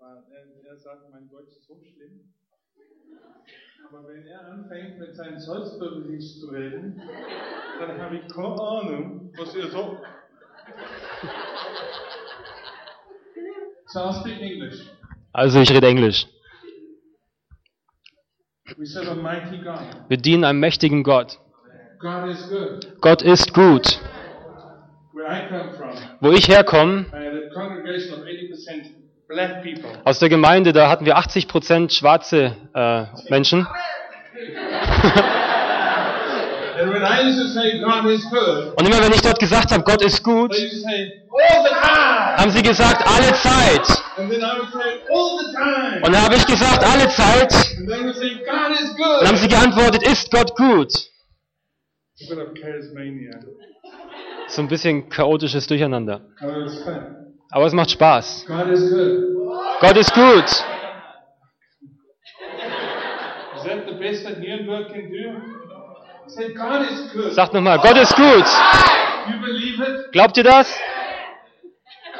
Weil er, sagt, mein Deutsch ist so schlimm. Aber wenn er anfängt mit seinem Salzburgerisch zu reden, dann habe ich keine Ahnung, was er sagt. So I'll speak English. Also ich rede Englisch. Wir dienen einem mächtigen Gott. Gott ist gut. I Wo ich herkomme, I had a congregation of 80% black people. aus der Gemeinde, da hatten wir 80% schwarze äh, Menschen. Und immer wenn ich dort gesagt habe, Gott ist gut, haben sie gesagt, alle Zeit. Und dann habe ich gesagt, alle Zeit. Is Dann haben sie geantwortet, ist Gott gut. So ein bisschen chaotisches Durcheinander. Aber es macht Spaß. God is good. Gott ist gut. Is that the best that Nuremberg can do? Say God is good. Sagt nochmal, Gott ist gut. Glaubt ihr das?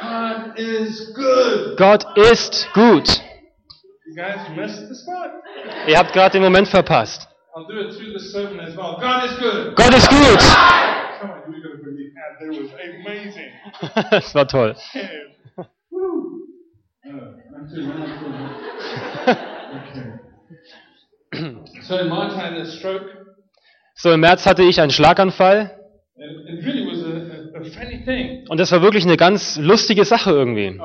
God is good. Gott ist gut. You guys missed the spot. Ihr habt gerade den Moment verpasst. I'll do it through the sermon as well. God is good. Gott ist gut. Come on, you're gonna believe that. That was amazing. Das war toll. Woo. Oh, I'm too loud for Okay. So in March I had a stroke, So, im März hatte ich einen Schlaganfall. Und das war wirklich eine ganz lustige Sache irgendwie.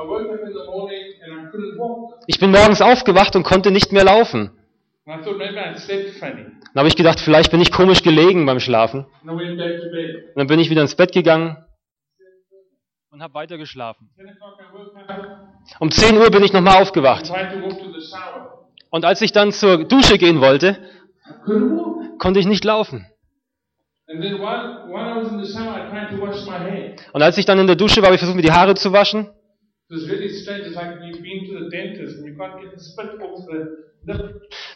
Ich bin morgens aufgewacht und konnte nicht mehr laufen. Dann habe ich gedacht, vielleicht bin ich komisch gelegen beim Schlafen. Und dann bin ich wieder ins Bett gegangen und habe weiter geschlafen. 10 o'clock I woke up, Um 10 Uhr bin ich nochmal aufgewacht. Und als ich dann zur Dusche gehen wollte, konnte ich nicht laufen. Und als ich dann in der Dusche war, habe ich versucht, mir die Haare zu waschen.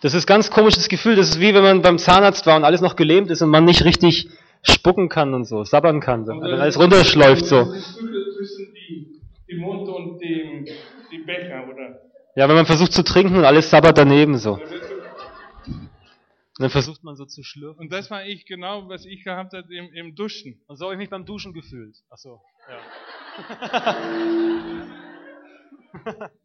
Das ist ein ganz komisches Gefühl. Das ist wie wenn man beim Zahnarzt war und alles noch gelähmt ist und man nicht richtig spucken kann und so, sabbern kann. So. Wenn alles runterschläuft so. Das ist Stücke zwischen die, die Mund und dem, die Becher, oder? Ja, wenn man versucht zu trinken und alles sabbert daneben so. Und dann versucht man so zu schlürfen. Und das war ich genau, was ich gehabt habe im, im Duschen. Und so habe ich mich beim Duschen gefühlt. Ach so, ja.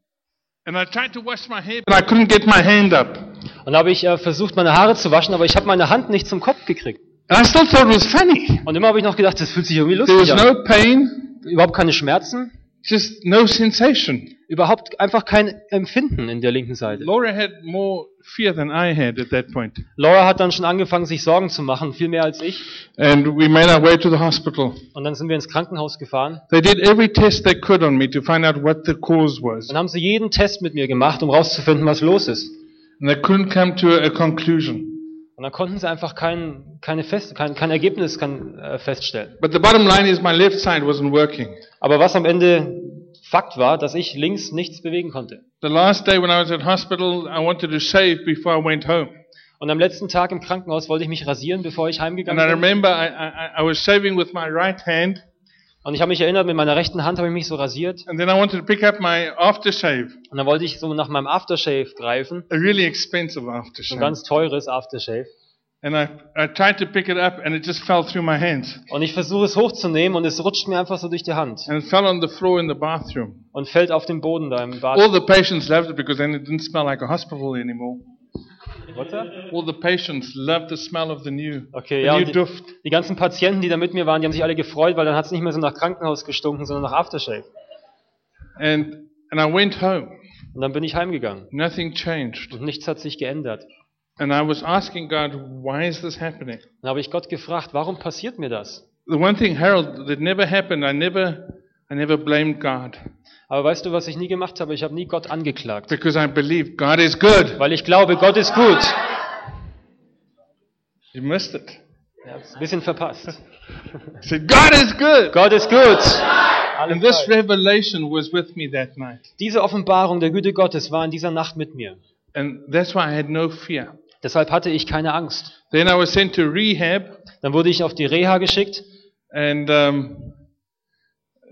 And I tried to wash my hair, but I couldn't get my hand up. Und da habe ich äh, versucht, meine Haare zu waschen, aber ich habe meine Hand nicht zum Kopf gekriegt. And I still thought it was funny. Und immer habe ich noch gedacht, das fühlt sich irgendwie There was lustig an. no pain, Überhaupt keine Schmerzen, just no sensation. überhaupt einfach kein Empfinden in der linken Seite. Laura had more fear than I had at that point. Laura hat dann schon angefangen, sich Sorgen zu machen, viel mehr als ich. And we made our way to the hospital. Und dann sind wir ins Krankenhaus gefahren. They did every test they could on me to find out what the cause was. Dann haben sie jeden Test mit mir gemacht, um rauszufinden, was los ist. And they couldn't come to a, a conclusion. Und dann konnten sie einfach kein, keine Fest, kein, kein Ergebnis kann, äh, feststellen. But the bottom line is my left side wasn't working. Aber was am Ende Fakt war, dass ich links nichts bewegen konnte. The last day when I was at hospital, I wanted to shave before I went home. Und am letzten Tag im Krankenhaus wollte ich mich rasieren, bevor ich And I heimgegangen bin. remember I, I, I was shaving with my right hand, Und ich habe mich erinnert, mit meiner rechten Hand habe ich mich so rasiert. and then I wanted to pick up my aftershave, Und dann wollte ich so nach meinem Aftershave greifen. a really expensive So ein aftershave. ganz teures Aftershave. And I, I tried to pick it up, and it just fell through my hands. Und ich versuche es hochzunehmen und es rutscht mir einfach so durch die Hand. And it fell on the floor in the bathroom. Und fällt auf den Boden da im Bad. All the patients loved it because then it didn't smell like a hospital anymore. What's that? All the patients loved the smell of the new, Okay, the ja. new die, duft. die ganzen Patienten, die da mit mir waren, die haben sich alle gefreut, weil dann hat es nicht mehr so nach Krankenhaus gestunken, sondern nach Aftershave. And, and I went home. Und dann bin ich heimgegangen. Nothing changed. Und nichts hat sich geändert. And I was asking God, why is this happening? Dann habe ich Gott gefragt, warum passiert mir das? The one thing, Harold, that never happened, I never, I never blamed God Aber weißt du, was ich nie gemacht habe? Ich habe nie Gott angeklagt. because I believe God is good. Weil ich glaube, Gott ist gut. You missed it. Ich habe ein bisschen verpasst. I said, God is good. Gott ist gut. And this revelation was with me that night. Diese Offenbarung der Güte Gottes war in dieser Nacht mit mir. And that's why I had no fear. Deshalb hatte ich keine Angst. Then I was sent to rehab, Dann wurde ich auf die Reha geschickt. and um,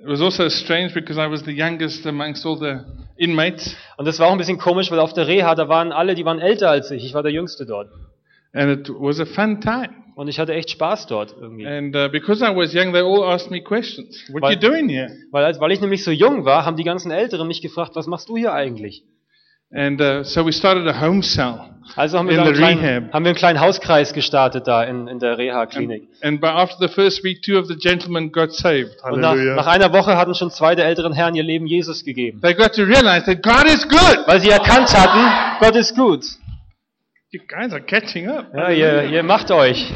it was also strange because I was the youngest amongst all the inmates, Und das war auch ein bisschen komisch, weil auf der Reha, da waren alle, die waren älter als ich. Ich war der Jüngste dort. and it was a fun time. Und ich hatte echt Spaß dort irgendwie. And uh, because I was young, they all asked me questions. What Weil- you doing here? Weil, weil ich nämlich so jung war, haben die ganzen Älteren mich gefragt, was machst du hier eigentlich? And uh, so we started a home cell. Also haben wir, In the kleinen, rehab. haben wir einen kleinen Hauskreis gestartet da in, in der Reha-Klinik. And by after the first week, two of the gentlemen got saved. Und nach, nach einer Woche hatten schon zwei der älteren Herren ihr Leben Jesus gegeben. They got to realize that God is good. Weil sie erkannt hatten, Gott ist gut. You guys are catching up. Ja, ihr, ihr macht euch.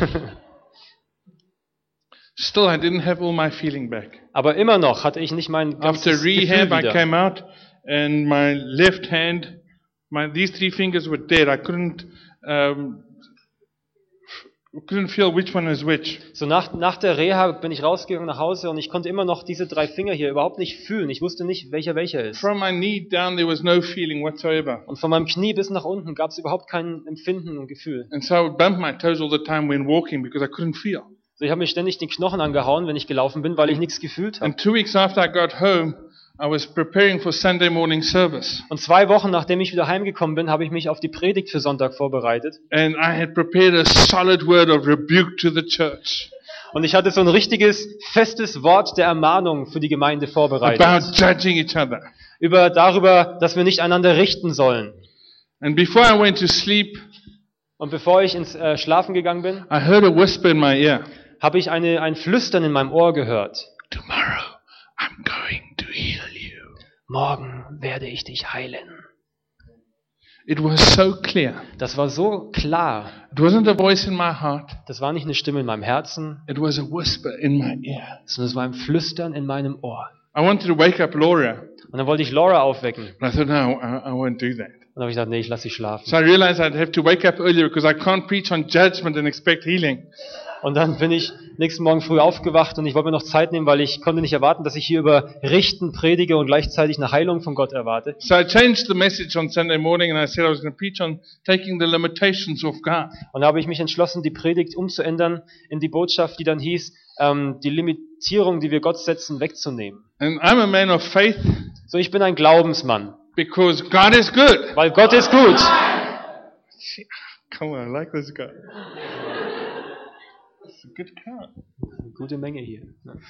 Still, I didn't have all my feeling back. Aber immer noch hatte ich nicht mein After ganzes Gefühl rehab, I wieder. came out, and my left hand, my these three fingers were dead. I couldn't um, couldn't feel which one is which. So nach, nach der Reha bin ich rausgegangen nach Hause und ich konnte immer noch diese drei Finger hier überhaupt nicht fühlen. Ich wusste nicht, welcher welcher ist. From my knee down, there was no feeling whatsoever. Und von meinem Knie bis nach unten gab es überhaupt kein Empfinden und Gefühl. And so I would bump my toes all the time when walking because I couldn't feel. So, ich habe mir ständig den Knochen angehauen, wenn ich gelaufen bin, weil ich nichts gefühlt habe. And two weeks after I got home, I was preparing for Sunday morning service. Und zwei Wochen nachdem ich wieder heimgekommen bin, habe ich mich auf die Predigt für Sonntag vorbereitet. And I had prepared a solid word of rebuke to the church Und ich hatte so ein richtiges, festes Wort der Ermahnung für die Gemeinde vorbereitet. about judging each other. Über, darüber, dass wir nicht einander richten sollen. And before I went to sleep, Und bevor ich ins äh, Schlafen gegangen bin, I heard a whisper in my ear. habe ich eine, ein Flüstern in meinem Ohr gehört. Tomorrow I'm going. Morgen werde ich dich heilen. It was so clear. Das war so klar. It wasn't a voice in my heart. Das war nicht eine Stimme in meinem Herzen, It was a whisper in my ear. sondern es war ein Flüstern in meinem Ohr. I wanted to wake up Laura, Und dann wollte ich Laura aufwecken. I thought, no, I, I won't do that. Und dann habe ich gesagt, nee, ich lasse sie schlafen. So I realized I'd have to wake up earlier because I can't preach on judgment and expect healing. Und dann bin ich nächsten Morgen früh aufgewacht und ich wollte mir noch Zeit nehmen, weil ich konnte nicht erwarten, dass ich hier über Richten predige und gleichzeitig eine Heilung von Gott erwarte. So I changed the message on Sunday morning and I said I was going to preach on taking the limitations of God. Und da habe ich mich entschlossen, die Predigt umzuändern in die Botschaft, die dann hieß, ähm, die Limitierung, die wir Gott setzen, wegzunehmen. And I'm a man of faith So, ich bin ein Glaubensmann, because God is good. weil Gott ist gut. Come on, I like this guy. It's a good car. Eine gute Menge hier. Ne?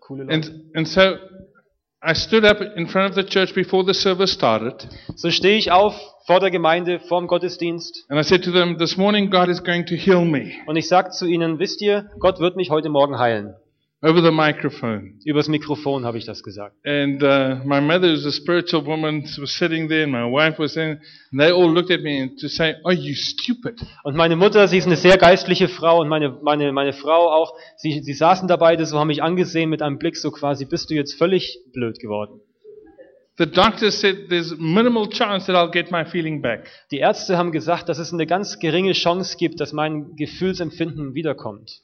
Coole Leute. And, and so I stood up in front of the church before the service started So stehe ich auf vor der Gemeinde, vor dem Gottesdienst and I said to them, This morning God is going to heal me und ich sage zu ihnen, wisst ihr, Gott wird mich heute Morgen heilen. Over the microphone. Übers Mikrofon habe ich das gesagt. And uh, my mother, who's a spiritual woman, was sitting there, and my wife was there, and they all looked at me and to say, Are you stupid? Und meine Mutter, sie ist eine sehr geistliche Frau und meine, meine, meine Frau auch, sie, sie saßen da beide so, haben mich angesehen mit einem Blick so quasi, bist du jetzt völlig blöd geworden. The doctor said there's minimal chance that I'll get my feeling back. Die Ärzte haben gesagt, dass es eine ganz geringe Chance gibt, dass mein Gefühlsempfinden wiederkommt.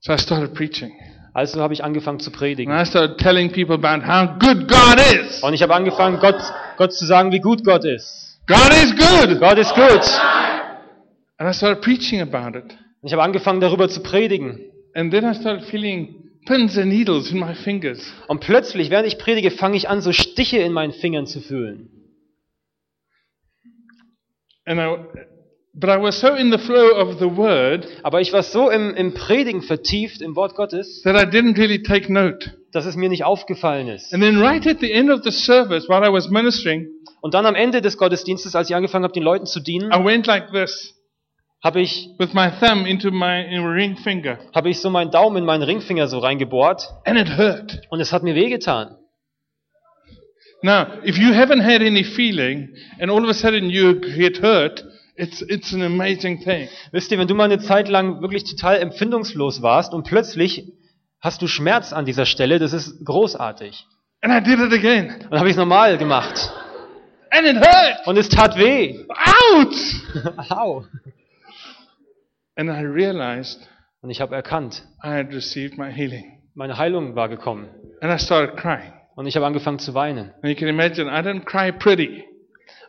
So I started preaching. Also habe ich angefangen zu And predigen. I started telling people about how good God is. Und ich habe angefangen, Gott, Gott zu sagen, wie gut Gott ist. God is good. Gott ist gut. And I started preaching about it. Und ich habe angefangen, darüber zu predigen. And then I started feeling pins and needles in my fingers. Und plötzlich, während ich predige, fange ich an, so Stiche in meinen Fingern zu fühlen. And I, but I was so in the flow of the word Aber ich war so im, im Predigen vertieft im Wort Gottes, really dass es mir nicht aufgefallen ist. Right service, Und dann am Ende des Gottesdienstes, als ich angefangen habe, den Leuten zu dienen, I went like this habe ich, with my thumb into my in ring finger. habe ich so meinen Daumen in meinen Ringfinger so reingebohrt und es hat mir wehgetan. Now, if you haven't had any feeling and all of a sudden you get hurt, it's, it's an amazing thing. Wisst ihr, wenn du mal eine Zeit lang wirklich total empfindungslos warst und plötzlich hast du Schmerz an dieser Stelle, das ist großartig. And I did it again. Und dann habe ich es normal gemacht. And it hurt. Und es tat weh. Ouch! Au. And I realized Und ich habe erkannt, I had received my healing. meine Heilung war gekommen. And I started crying. Und ich habe angefangen zu weinen. And you can imagine, I don't cry pretty.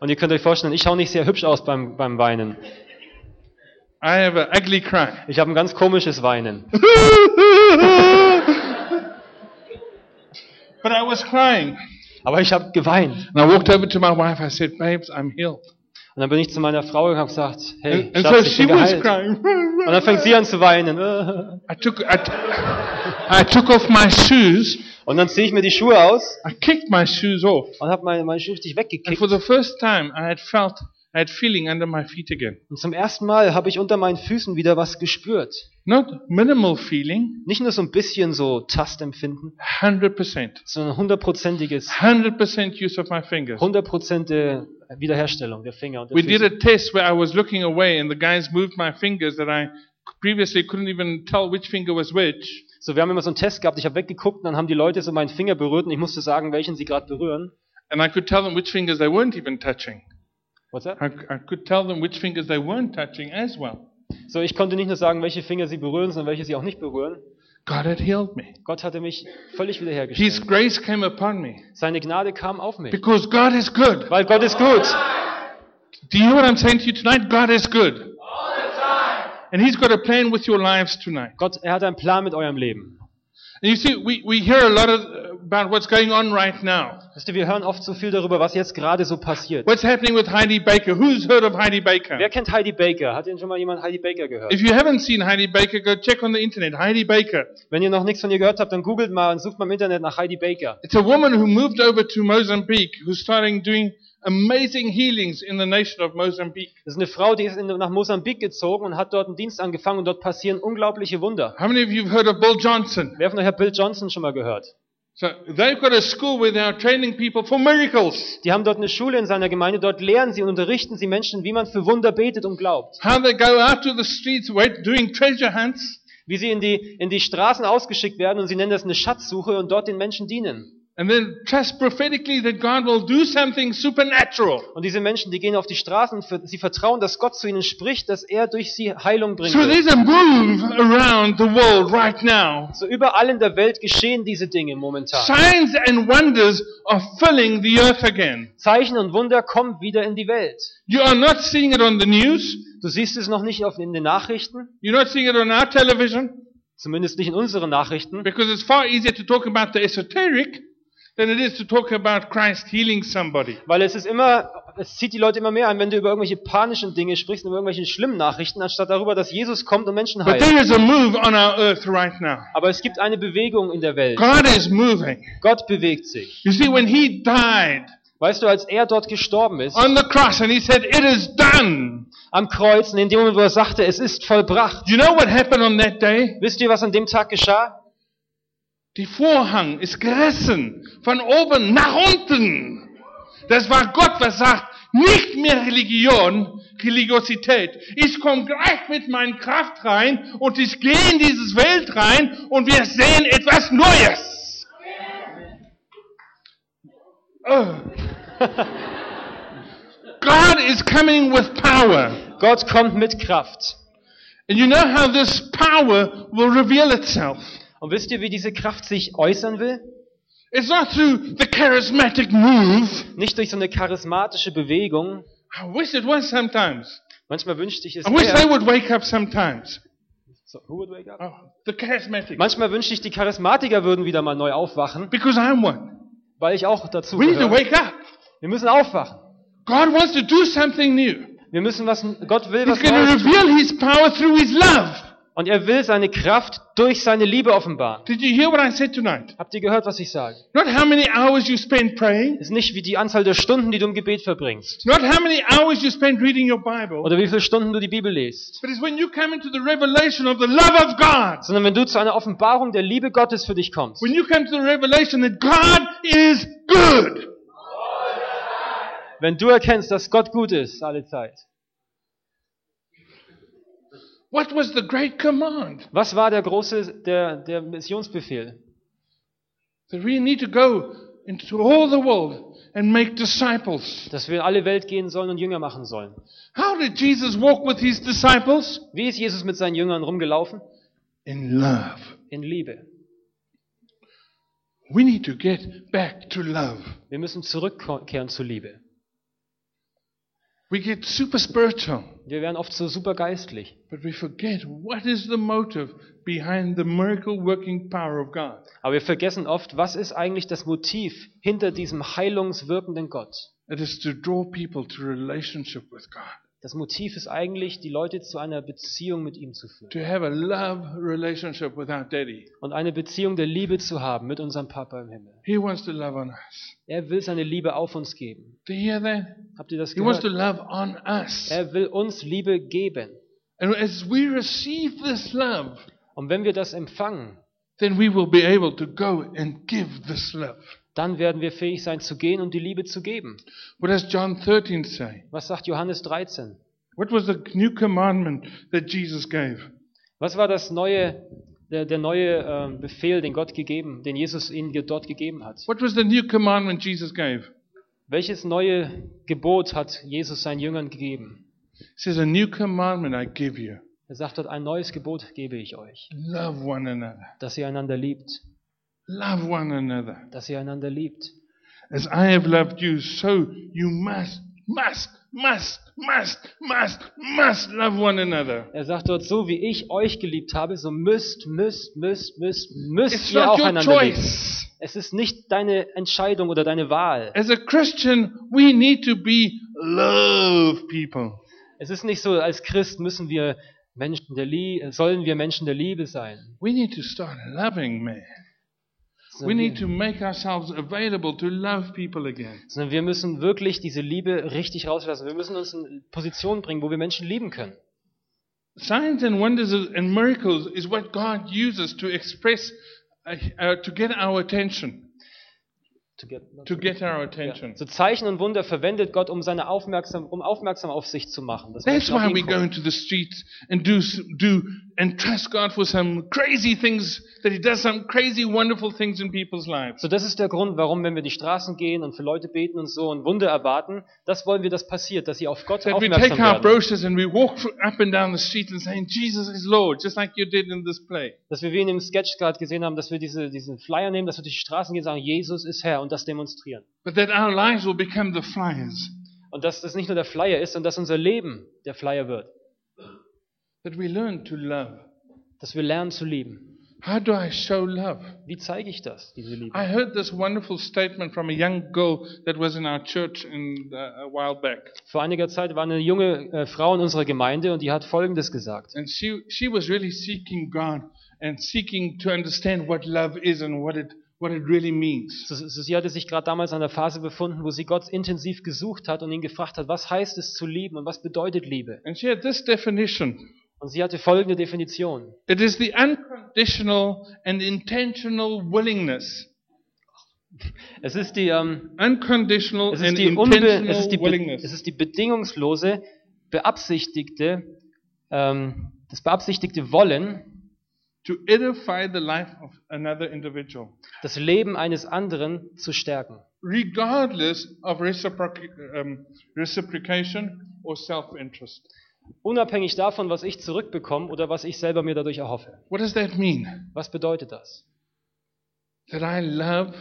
Und ihr könnt euch vorstellen, ich schaue nicht sehr hübsch aus beim, beim Weinen. I have an ugly cry. Ich habe ein ganz komisches Weinen. but I was crying. Aber ich habe geweint. And I walked over to my wife. I said, Babes, I'm healed. Und dann bin ich zu meiner Frau und habe gesagt, hey, And, Schatz, so ich bin geheilt. crying. Und dann fängt sie an zu weinen. I took, I, I took off my shoes. Und dann ziehe ich mir die Schuhe aus I kicked my shoes off. und habe meine, meine Schuhe richtig And weggekickt. for the first time, I had felt, I had feeling under my feet again. Und zum ersten Mal habe ich unter meinen Füßen wieder was gespürt. Not minimal feeling, Nicht nur so ein bisschen so Tastempfinden, 100%. sondern hundertprozentiges, 100% use of my fingers. hundertprozentige Wiederherstellung der Finger und der We did Füße. a test where I was looking away and the guys moved my fingers that I previously couldn't even tell which finger was which. So, wir haben immer so einen Test gehabt, ich habe weggeguckt und dann haben die Leute so meinen Finger berührt und ich musste sagen, welchen sie gerade berühren. And I could tell them which fingers they weren't even touching. What's that? I, I could tell them which fingers they weren't touching as well. So, ich konnte nicht nur sagen, welche Finger sie berühren, sondern welche sie auch nicht berühren. God had healed me. Gott hatte mich völlig His wiederhergestellt. grace came upon me Seine Gnade kam auf mich. because God is good. Weil Gott ist gut. Do you hear what I'm saying to you tonight? God is good. And He's got a plan with your lives tonight. Gott, er hat einen Plan mit eurem Leben. And you see, we, we hear a lot of, about what's going on right now. Wisst ihr, wir hören oft so viel darüber, was jetzt gerade so passiert. What's happening with Heidi Baker? Who's heard of Heidi Baker? Wer kennt Heidi Baker? Hat denn schon mal jemand Heidi Baker gehört? If you haven't seen Heidi Baker, go check on the internet. Heidi Baker. Wenn ihr noch nichts von ihr gehört habt, dann googelt mal und sucht mal im Internet nach Heidi Baker. It's a woman who moved over to Mozambique, who's starting doing amazing healings in the nation of Mozambique. Das ist eine Frau, die ist in, nach Mosambik gezogen und hat dort einen Dienst angefangen und dort passieren unglaubliche Wunder. How many of you have heard of Bill Johnson? Wer von euch hat Bill Johnson schon mal gehört? So they've got a school where they are training people for miracles. Die haben dort eine Schule in seiner Gemeinde, dort lehren sie und unterrichten sie Menschen, wie man für Wunder betet und glaubt. How they go out to the streets doing treasure hunts. Wie sie in die, in die Straßen ausgeschickt werden und sie nennen das eine Schatzsuche und dort den Menschen dienen. And then trust prophetically that God will do something supernatural. Und diese Menschen, die gehen auf die Straßen und sie vertrauen, dass Gott zu ihnen spricht, dass er durch sie Heilung bringen So there's a move around the world right now. So überall in der Welt geschehen diese Dinge momentan. Signs and wonders are filling the earth again. Zeichen und Wunder kommen wieder in die Welt. You are not seeing it on the news. Du siehst es noch nicht auf, in den Nachrichten, You're not seeing it on our television zumindest nicht in unseren Nachrichten, because it's far easier to talk about the esoteric than it is to talk about Christ healing somebody. weil es ist immer, es zieht die Leute immer mehr an, wenn du über irgendwelche panischen Dinge sprichst, über irgendwelche schlimmen Nachrichten, anstatt darüber, dass Jesus kommt und Menschen But heilt. there is a move on our earth right now. Aber es gibt eine Bewegung in der Welt. God is moving. Gott bewegt sich. You see, when he died Weißt du, als er dort gestorben ist, on the cross and he said, It is done. am Kreuz, und in dem Moment, wo er sagte, es ist vollbracht, you know what happened on that day? wisst ihr, was an dem Tag geschah? Die Vorhang ist gerissen von oben nach unten. Das war Gott, was sagt, nicht mehr Religion, Religiosität. Ich komme gleich mit meiner Kraft rein und ich gehe in dieses Welt rein und wir sehen etwas Neues. Oh. God is coming with power. Gott kommt mit Kraft. And you know how this power will reveal itself. Und wisst ihr, wie diese Kraft sich äußern will? It's not through the charismatic move. Nicht durch so eine charismatische Bewegung. I wish it was sometimes. Manchmal wünschte ich es I wish wäre. would wake up sometimes. So, who would wake up? Oh, the charismatic. Manchmal wünschte ich, die Charismatiker würden wieder mal neu aufwachen, Because I'm one. weil ich auch dazu We need to wake up. Wir müssen aufwachen. God wants to do something new. Wir müssen was, Gott will He's was going to Neues tun. reveal His power through His love. Und er will seine Kraft durch seine Liebe offenbaren. Did you hear what I said tonight? Habt ihr gehört, was ich sage? Not how many hours you spend praying. Ist nicht wie die Anzahl der Stunden, die du im Gebet verbringst. Not how many hours you spend reading your Bible. Oder wie viele Stunden du die Bibel liest. But it's when you come into the revelation of the love of God. Sondern wenn du zu einer Offenbarung der Liebe Gottes für dich kommst. When you come to the revelation that God is good. Wenn du erkennst, dass Gott gut ist, alle Zeit. What was the great command? Was war der große, der, der Missionsbefehl? That we need to go into all the world and make disciples. Dass wir in alle Welt gehen sollen und Jünger machen sollen. How did Jesus walk with his disciples? Wie ist Jesus mit seinen Jüngern rumgelaufen? In love. In Liebe. We need to get back to love. Wir müssen zurückkehren zur Liebe. We get super spiritual, Wir werden oft so super geistlich. but we forget what is the motive behind the miracle working power of God. Aber wir vergessen oft, was ist eigentlich das Motiv hinter diesem heilungswirkenden Gott? It is to draw people to relationship with God, Das Motiv ist eigentlich, die Leute zu einer Beziehung mit ihm zu führen. to have a love relationship with our daddy. Und eine Beziehung der Liebe zu haben mit unserem Papa im Himmel. He wants to love on us. Er will seine Liebe auf uns geben. Do you hear that? Habt ihr das He wants to gehört? love on us. Er will uns Liebe geben. And as we receive this love, Und wenn wir das empfangen, then we will be able to go and give this love. Dann werden wir fähig sein zu gehen und die Liebe zu geben. What does John 13 say? Was sagt Johannes 13? What was the new commandment that Jesus gave? Was war das neue, der, der neue ähm, Befehl, den Gott gegeben, den Jesus ihnen dort gegeben hat? What was the new commandment Jesus gave? Welches neue Gebot hat Jesus seinen Jüngern gegeben? Says, A new commandment I give you Er sagt dort, ein neues Gebot gebe ich euch, love one another. dass ihr einander liebt, Love one another. dass ihr einander liebt. As I have loved you, so you must, must, must, must, must, must love one another. Er sagt dort, so wie ich euch geliebt habe, so müsst, müsst, müsst, müsst, müsst It's ihr auch einander lieben. choice. Es ist nicht deine Entscheidung oder deine Wahl. As a Christian, we need to be love people. Es ist nicht so, als Christ müssen wir Menschen der Liebe, sollen wir Menschen der Liebe sein. We need to start loving man. We need to make ourselves available to love people again. sondern wir müssen wirklich diese Liebe richtig rauslassen. Wir müssen uns in Position bringen, wo wir Menschen lieben können. Signs and wonders and miracles is what God uses to express, uh, to get our attention. To get- To get our Ja. attention. So Zeichen und Wunder verwendet Gott, um seine aufmerksam, um aufmerksam auf sich zu machen. That's why we go into the streets and do do and trust God for some crazy things that He does some crazy wonderful things in people's lives. So, das ist der Grund, warum, wenn wir die Straßen gehen und für Leute beten und so und Wunder erwarten, das wollen wir, dass passiert, dass sie auf Gott That we aufmerksam take our werden. brochures and we walk up and down the street and saying Jesus is Lord, just like you did in this play. Dass wir wie in dem Sketch gerade gesehen haben, dass wir diese, diesen Flyer nehmen, dass wir durch die Straßen gehen und sagen, Jesus ist Herr und das demonstrieren. But that our lives will become the flyers. Und dass das nicht nur der Flyer ist, sondern dass unser Leben der Flyer wird. That we learn to love. Dass wir lernen zu lieben. How do I show love? Wie zeige ich das, diese Liebe? I heard this wonderful statement from a young girl that was in our church in, uh, a while back. Vor einiger Zeit war eine junge äh, Frau in unserer Gemeinde und die hat Folgendes gesagt. And she, she was really seeking God and seeking to understand what love is and what it, what it really means. So, so, sie hatte sich gerade damals an der Phase befunden, wo sie Gott intensiv gesucht hat und ihn gefragt hat, was heißt es zu lieben und was bedeutet Liebe? And she had this definition. Und sie hatte folgende Definition. It is the unconditional and intentional willingness. Es ist die, ähm, Unconditional es and ist die, unbe intentional es ist die, willingness. es ist die bedingungslose, beabsichtigte, ähm, das beabsichtigte Wollen, to edify the life of another individual, das Leben eines anderen zu stärken. regardless of reciproc- um, reciprocation or self-interest. Unabhängig davon, was ich zurückbekomme oder was ich selber mir dadurch erhoffe. What does that mean? Was bedeutet das? That I love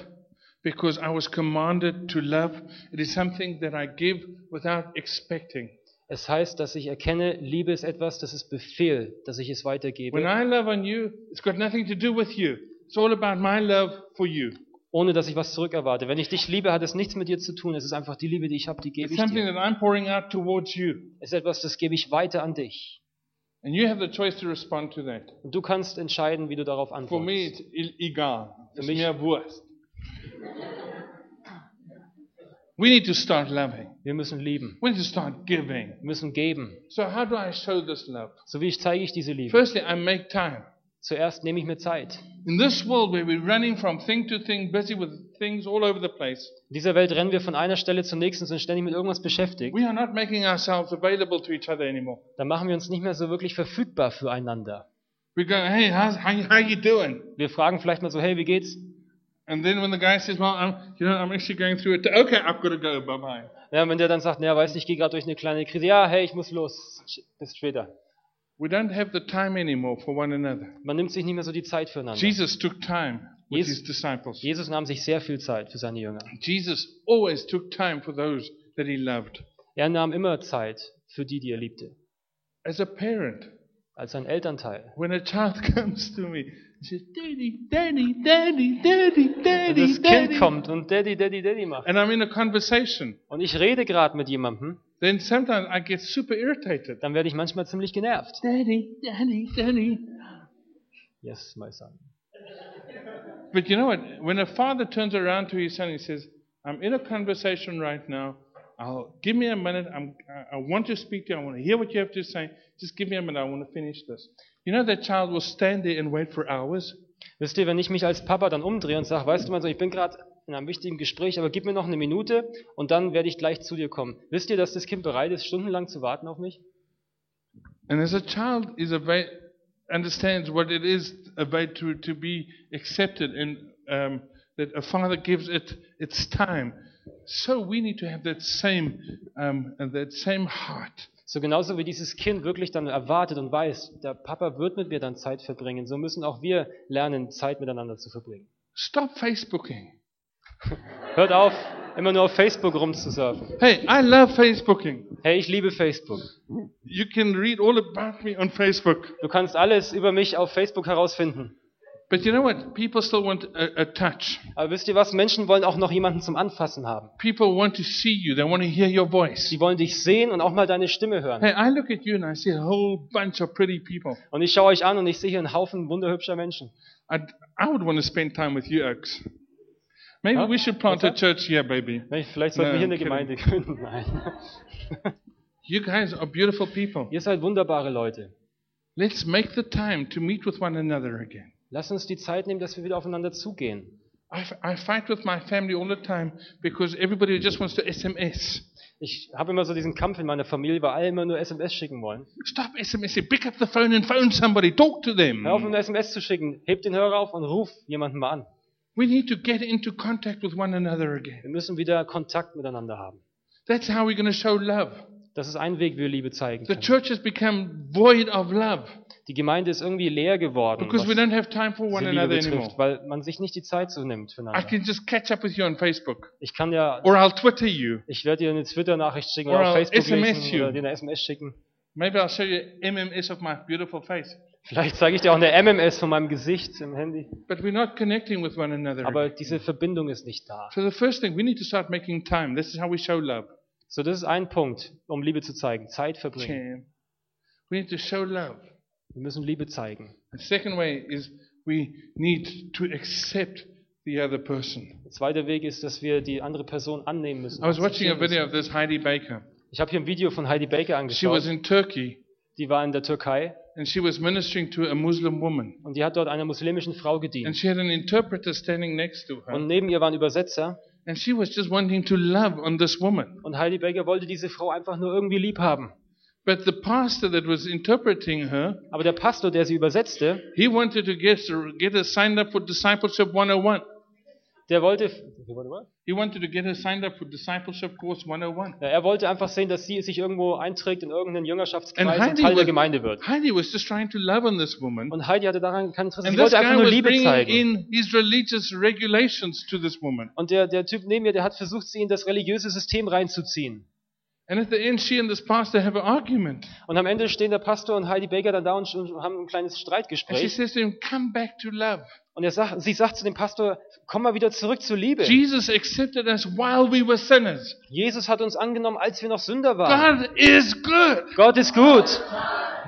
because I was commanded to love. It is something that I give without expecting. Es heißt, dass ich erkenne, Liebe ist etwas, das ist Befehl, dass ich es When weitergebe, I love on you, it's got nothing to do with you. It's all about my love for you. Ohne dass ich was zurückerwarte. Wenn ich dich liebe, hat es nichts mit dir zu tun. Es ist einfach die Liebe, die ich habe, die gebe It's ich something dir. that I'm pouring out towards you. Es ist etwas, das gebe ich weiter an dich. And you have the choice to respond to that. Und du kannst entscheiden, wie du darauf For me, antwortest. it's e- egal. It's mich- mir Wurst. We need to start loving. Wir müssen lieben. We need to start giving. Wir müssen geben. So how do I show this love? So wie ich zeige ich diese Liebe. Firstly, I make time. Zuerst nehme ich mir Zeit. In this world where we're running from thing to thing, busy with things all over the place, In dieser Welt rennen wir von einer Stelle zur nächsten, sind ständig mit irgendwas beschäftigt. we are not making ourselves available to each other anymore. Dann machen wir uns nicht mehr so wirklich verfügbar füreinander. We go, hey, how's, how, how you doing? Wir fragen vielleicht mal so, hey, wie geht's? And then when the guy says, well, I'm, you know, I'm actually going through it. Okay, I've got to go. Bye bye. Ja, wenn der dann sagt, naja, weiß nicht, ich gehe gerade durch eine kleine Krise. Ja, hey, ich muss los. Bis später. We don't have the time anymore for one another. Man nimmt sich nicht mehr so die Zeit füreinander. Jesus took time with Jesus- his disciples. Jesus nahm sich sehr viel Zeit für seine Jünger. Jesus always took time for those that he loved. Er nahm immer Zeit für die, die er liebte. As a parent, Als ein Elternteil. when a child comes to me says, Daddy, Daddy, Daddy, Daddy, Wenn Daddy, das Kind Daddy, kommt und Daddy, Daddy, Daddy macht. and I'm in a conversation, Und ich rede gerade mit jemandem, then sometimes I get super irritated. dann werde ich manchmal ziemlich genervt. Daddy, Daddy, Daddy. Yes, my son. But you know what? When a father turns around to his son and says, I'm in a conversation right now. I'll give me a minute. I'm, I want to speak to you. I want to hear what you have to say. Just give me a minute. I want to finish this. You know that child will stand there and wait for hours. Wisst ihr, wenn ich mich als Papa dann umdrehe und sage, weißt du, mein Sohn, ich bin gerade in einem wichtigen Gespräch, aber gib mir noch eine Minute und dann werde ich gleich zu dir kommen. Wisst ihr, dass das Kind bereit ist, stundenlang zu warten auf mich? And as a child is about, understands what it is about to, to be accepted and um, that a father gives it its time. So we need to have that same um, that same heart. So genauso wie dieses Kind wirklich dann erwartet und weiß, der Papa wird mit mir dann Zeit verbringen, so müssen auch wir lernen, Zeit miteinander zu verbringen. Stop Facebooking. Hört auf, immer nur auf Facebook rumzusurfen. Hey, I love Facebooking. Hey, ich liebe Facebook. You can read all about me on Facebook. Du kannst alles über mich auf Facebook herausfinden. But you know what? People still want a, a touch. Aber wisst ihr was? Menschen wollen auch noch jemanden zum Anfassen haben. People want to see you. They want to hear your voice. Sie wollen dich sehen und auch mal deine Stimme hören. Hey, I look at you and I see a whole bunch of pretty people. Und ich schaue euch an und ich sehe hier einen Haufen wunderhübscher Menschen. I, I would want to spend time with you, Oaks. Maybe Huh? we should plant a church here, baby. Vielleicht sollten No, wir hier eine. Gemeinde gründen. Nein. You guys are beautiful people. Ihr seid wunderbare Leute. Let's make the time to meet with one another again. Lasst uns die Zeit nehmen, dass wir wieder aufeinander zugehen. I, fight with my family all the time because everybody just wants to SMS. Ich habe immer so diesen Kampf in meiner Familie, weil alle immer nur SMS schicken wollen. Stop SMSing. Pick up the phone and phone somebody. Talk to them. Hör auf, eine SMS zu schicken. Heb den Hörer auf und ruf jemanden mal an. We need to get into contact with one another again. Wir müssen wieder Kontakt miteinander haben. That's how we're going to show love. Das ist ein Weg, wie wir Liebe zeigen The können. church has become void of love Die Gemeinde ist irgendwie leer geworden, because we was don't have time for one diese Liebe another betrifft, anymore. weil man sich nicht die Zeit so nimmt I füreinander. can just catch up with you on Facebook Ich kann ja, or I'll Twitter you. ich werde dir eine Twitter-Nachricht schicken Or oder auf I'll Facebook SMS lesen you. oder dir eine SMS schicken. Maybe I'll show you MMS of my beautiful face. Vielleicht zeige ich dir auch eine MMS von meinem Gesicht im Handy. But we're not connecting with one another. Aber diese Verbindung ist nicht da. So the first thing, we need to start making time. This is how we show love. So, das ist ein Punkt, um Liebe zu zeigen. Zeit verbringen. We need to show love. Wir müssen Liebe zeigen. The second way is we need to accept the other person. Der zweite Weg ist, dass wir die andere Person annehmen müssen. I was watching a video of this Heidi Baker. Ich habe hier ein Video von Heidi Baker She was angeschaut. in Turkey Die war in der Türkei and she was ministering to a Muslim woman. und die hat dort einer muslimischen Frau And gedient. she had an interpreter standing next to her. Und neben ihr war ein Übersetzer And she was just wanting to love on this woman. und Heidi Baker wollte diese Frau einfach nur irgendwie lieb haben. But the pastor that was interpreting her, Aber der Pastor, der sie übersetzte, he wanted to get, get her signed up for Discipleship 101. der wollte, He wanted to get her signed up for Discipleship Course 101. Ja, er wollte einfach sehen, dass sie sich irgendwo einträgt in irgendeinen Jüngerschaftskreis und Heidi Teil der was, Gemeinde wird. Heidi was just trying to love on this woman. Und Heidi hatte daran kein Interesse. And Sie this wollte einfach guy nur was Liebe bringing zeigen. in his religious regulations to this woman. Und der, der Typ neben mir, der hat versucht, sie in das religiöse System reinzuziehen. And at the end, she and this pastor have an argument. Und am Ende stehen der Pastor und Heidi Baker dann da und haben ein kleines And she Streitgespräch. says to him, Come back to love. Und er sagt, sie sagt zu dem Pastor, komm mal wieder zurück zur Liebe. Jesus accepted us while we were sinners. Jesus hat uns angenommen, als wir noch Sünder waren. God is good. Gott ist gut.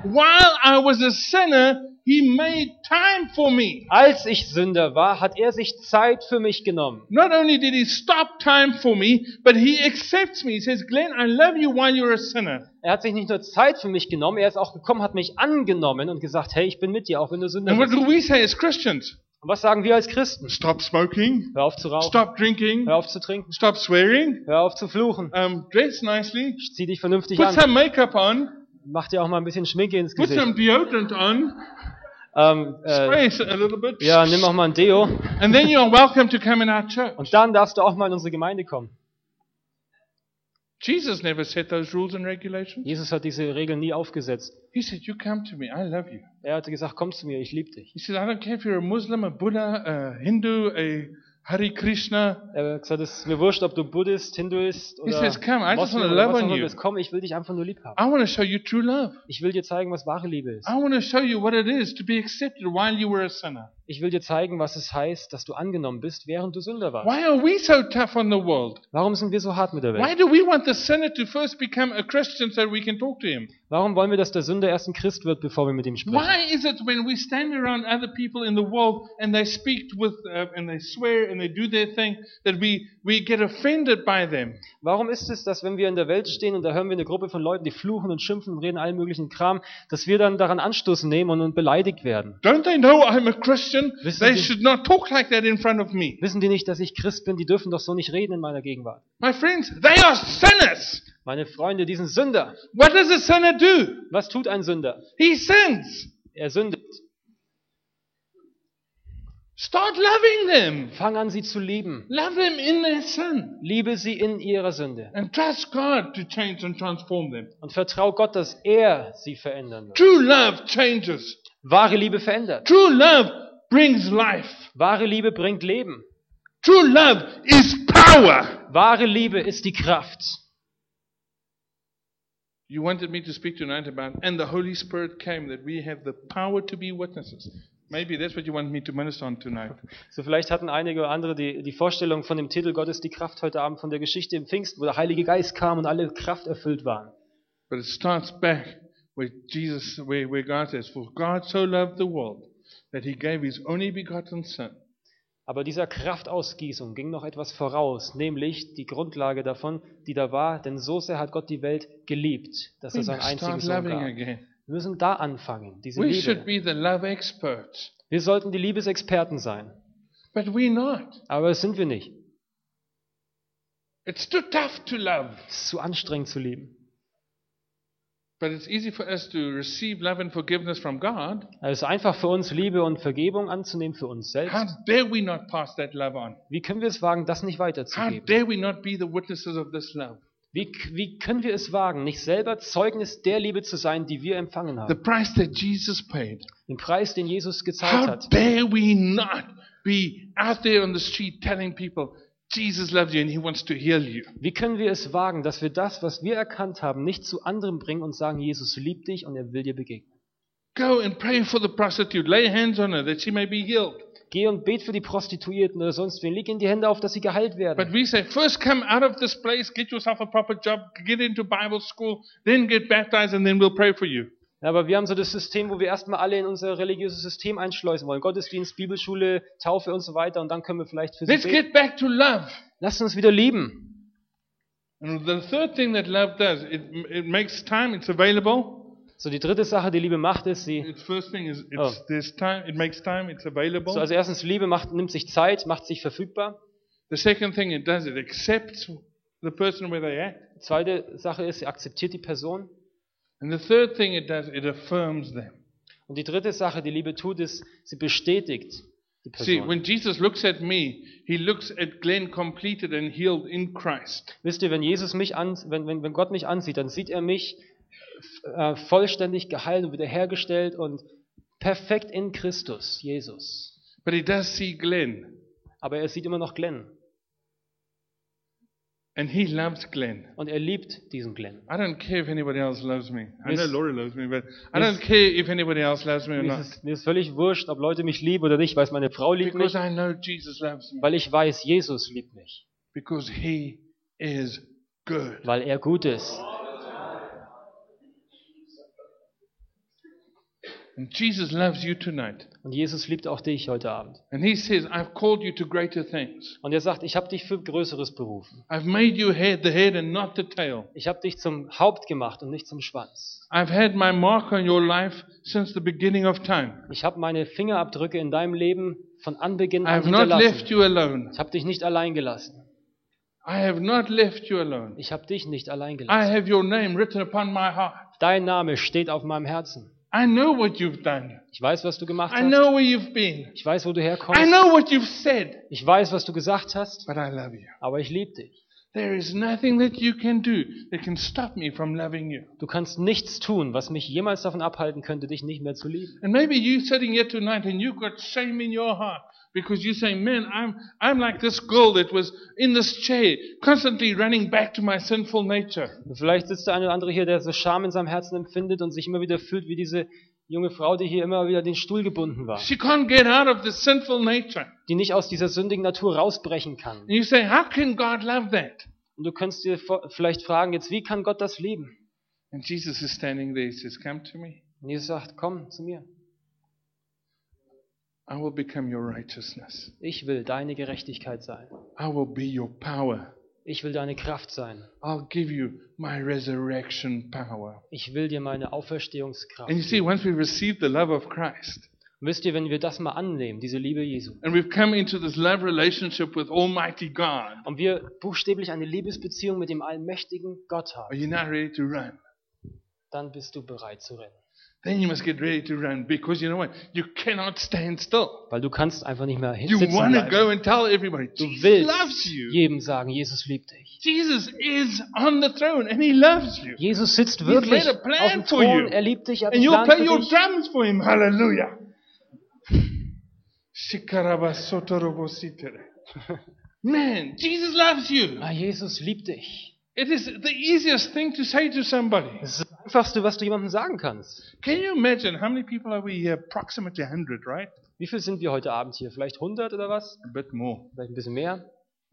While I was a sinner, He made time for me. Als ich Sünder war, hat er sich Zeit für mich genommen. Not only did He stop time for me, but He accepts me. He says, Glenn, I love you while you're a sinner. Er hat sich nicht nur Zeit für mich genommen, er ist auch gekommen, hat mich angenommen und gesagt, hey, ich bin mit dir, auch wenn du Sünder And what bist. do we say as Christians? Und was sagen wir als Christen? Stop smoking. Hör auf zu rauchen, Stop drinking. hör auf zu trinken, Stop swearing. hör auf zu fluchen, Um, dress nicely. zieh dich vernünftig Put an, some makeup on. mach dir auch mal ein bisschen Schminke ins Put Gesicht. some deodorant on. Ähm, äh, Spray a little bit. ja, nimm auch mal ein Deo And then you are welcome to come in our church. und dann darfst du auch mal in unsere Gemeinde kommen. Jesus never set those rules and regulations. Jesus hat diese Regeln nie aufgesetzt. He said, You come to me, I love you. Er hatte gesagt, komm zu mir, ich liebe dich. He said, I don't care if you're a Muslim, a Buddha, a Hindu, a, Hare Krishna. Er hat gesagt, es ist mir wurscht, ob du Buddhist, Hinduist oder says, "Come, I just Moslem wanna oder love was on you." bist. Komm, ich will dich einfach nur lieb haben. I want to show you true love. Ich will dir zeigen, was wahre Liebe ist. I want to show you what it is to be accepted while you were a sinner. Ich will dir zeigen, was es heißt, dass du angenommen bist, während du Sünder warst. Why are we so tough on the world? Warum sind wir so hart mit der Why Welt? do we want the sinner to first become a Christian so we can talk to him? Warum wollen wir, dass der Sünder erst ein Christ wird, bevor wir mit ihm sprechen? Why is it when we stand around other people in the world and they speak with uh, and they swear and they do their thing that we we get offended by them? Warum ist es, dass wenn wir in der Welt stehen und da hören wir eine Gruppe von Leuten, die fluchen und schimpfen und reden allen möglichen Kram, dass wir dann daran Anstoß nehmen und, und beleidigt werden? Don't they know I'm a Christian? Wissen They Sie- should not talk like that in front of me. Wissen die nicht, dass ich Christ bin? Die dürfen doch so nicht reden in meiner Gegenwart. My friends, they are sinners. Meine Freunde, die sind Sünder. What does a sinner do? Was tut ein Sünder? He sins. Er sündet. Start loving them. Fang an, sie zu lieben. Love them in their sin. Liebe sie in ihrer Sünde. And trust God to change and transform them. Und vertrau Gott, dass er sie verändern wird. True love changes. Wahre Liebe verändert. True love brings life. Wahre Liebe bringt Leben. True love is power. Wahre Liebe ist die Kraft. You wanted me to speak tonight about, and the Holy Spirit came that we have the power to be witnesses. Maybe that's what you want me to minister on tonight. So vielleicht hatten einige oder andere die, die Vorstellung von dem Titel Gottes die Kraft heute Abend von der Geschichte im Pfingst, wo der Heilige Geist kam und alle Kraft erfüllt waren. But it starts back with Jesus, where, where God says, For God so loved the world that he gave his only begotten Son, Aber dieser Kraftausgießung ging noch etwas voraus, nämlich die Grundlage davon, die da war, denn so sehr hat Gott die Welt geliebt, dass We er seinen start einzigen Sohn gab. again. Wir müssen da anfangen, diese We should Liebe. be the love experts, Wir sollten die Liebesexperten sein, but we're not. aber das sind wir nicht. It's too tough to love. Es ist zu anstrengend zu lieben. Es ist einfach für uns, Liebe und Vergebung anzunehmen für uns selbst. How dare we not pass that love on? Wie können wir es wagen, das nicht How weiterzugeben? dare we not be the witnesses of this love? Wie, wie können wir es wagen, nicht selber Zeugnis der Liebe zu sein, die wir empfangen The haben? price that Jesus paid. Den Preis, den Jesus gezahlt How hat. dare we not be out there on the street telling people Jesus loves you and he wants to heal you? Wie können wir es wagen, dass wir das, was wir erkannt haben, nicht zu anderen bringen und sagen, Jesus liebt dich und er will dir begegnen? Go and pray for the prostitute. Lay hands on her that she may be healed. Geh und bet für die Prostituierten oder sonst wen. Leg ihnen die Hände auf, dass sie geheilt werden. But we say, first come out of this place, get yourself a proper job, get into Bible school, then get baptized, and then we'll pray for you. Ja, aber wir haben so das System, wo wir erstmal alle in unser religiöses System einschleusen wollen. Gottesdienst, Bibelschule, Taufe und so weiter. Und dann können wir vielleicht für sie Let's beten. get back to love. Lasst uns wieder lieben. And the third thing that love does, it, it makes time, it's available. So, die dritte Sache, die Liebe macht, ist, sie, Its first thing is it's, Oh. there's time, it makes time, it's available. so, also erstens, Liebe macht, nimmt sich Zeit, macht sich verfügbar. the second thing it does, it accepts the person where they at. Die zweite Sache ist, sie akzeptiert die Person. And the third thing it does, it affirms them. Und die dritte Sache, die Liebe tut, ist, sie bestätigt die See, Person. when Jesus looks at me, he looks at Glenn completed and healed in Christ. Wisst ihr, wenn Jesus mich an, wenn, wenn, wenn Gott mich ansieht, dann sieht er mich äh, vollständig geheilt und wiederhergestellt und perfekt in Christus, Jesus. But he does see Glenn, Aber er sieht immer noch Glenn and he loves Glenn. und er liebt diesen Glenn. I don't care if anybody else loves me. I know Laura loves me, but I don't care if anybody else loves me or Mir not. ist, es, mir ist völlig wurscht, ob Leute mich lieben oder nicht, weil meine Frau liebt mich, Because I know Jesus loves me. weil ich weiß, Jesus liebt mich, Because he is good. weil er gut ist. And Jesus loves you tonight. Und Jesus liebt auch dich heute Abend. And he says, I've called you to greater things. Und er sagt, ich habe dich für Größeres berufen. I've made you head, the head and not the tail. Ich habe dich zum Haupt gemacht und nicht zum Schwanz. I've had my mark on your life since the beginning of time. Ich habe meine Fingerabdrücke in deinem Leben von Anbeginn an I have not left you alone. Ich habe dich nicht allein gelassen. I have not left you alone. Ich habe dich nicht allein I gelassen. have your name written upon my heart. Dein Name steht auf meinem Herzen. I know what you've done. Ich weiß, was du gemacht I hast. know where you've been. Ich weiß, wo du I herkommst. know what you've said. Ich weiß, was du gesagt hast. But I love you. Aber ich liebe dich. There is nothing that you can do that can stop me from loving you. Du kannst nichts tun, was mich jemals davon abhalten könnte, dich nicht mehr zu lieben. And maybe you sitting here tonight and you've got shame in your heart because you say, man, I'm, I'm like this girl that was in this chair, constantly running back to my sinful nature. Und vielleicht sitzt der eine oder andere hier, der so Scham in seinem Herzen empfindet und sich immer wieder fühlt wie diese junge Frau, die hier immer wieder den Stuhl gebunden war, She can't get out of the sinful nature. die nicht aus dieser sündigen Natur rausbrechen kann. And you say, how can God love that? Und du könntest dir vielleicht fragen, jetzt, wie kann Gott das lieben? And Jesus is standing there. He says, come to me. Und Jesus sagt, komm zu mir. I will become your righteousness. Ich will deine Gerechtigkeit sein. I will be your power. Ich will deine Kraft sein. I'll give you my resurrection power. Ich will dir meine Auferstehungskraft. And you see, once we receive the love of Christ, Und wisst ihr, wenn wir das mal annehmen, diese Liebe Jesu, and we've come into this love relationship with Almighty God, und wir buchstäblich eine Liebesbeziehung mit dem allmächtigen Gott are haben, you now ready to run? dann bist du bereit zu rennen. Then you must get ready to run because you know what? You cannot stand still. Weil du kannst einfach nicht mehr You sitzen want to go and tell everybody, Du Jesus willst loves you. jedem sagen, Jesus liebt dich. Jesus is on the throne and he loves you. Jesus sitzt He's wirklich made a plan auf dem for Thron, you. er liebt dich, er hat And you'll play your dich. drums for him. Hallelujah. Man, Jesus loves you. Ah, Jesus liebt dich. It is the easiest thing to say to somebody. Einfachste, was du jemandem sagen kannst. Can you imagine how many people are we here? Approximately 100, right? Wie viel sind wir heute Abend hier? Vielleicht 100 oder was? A bit more. Vielleicht ein bisschen mehr?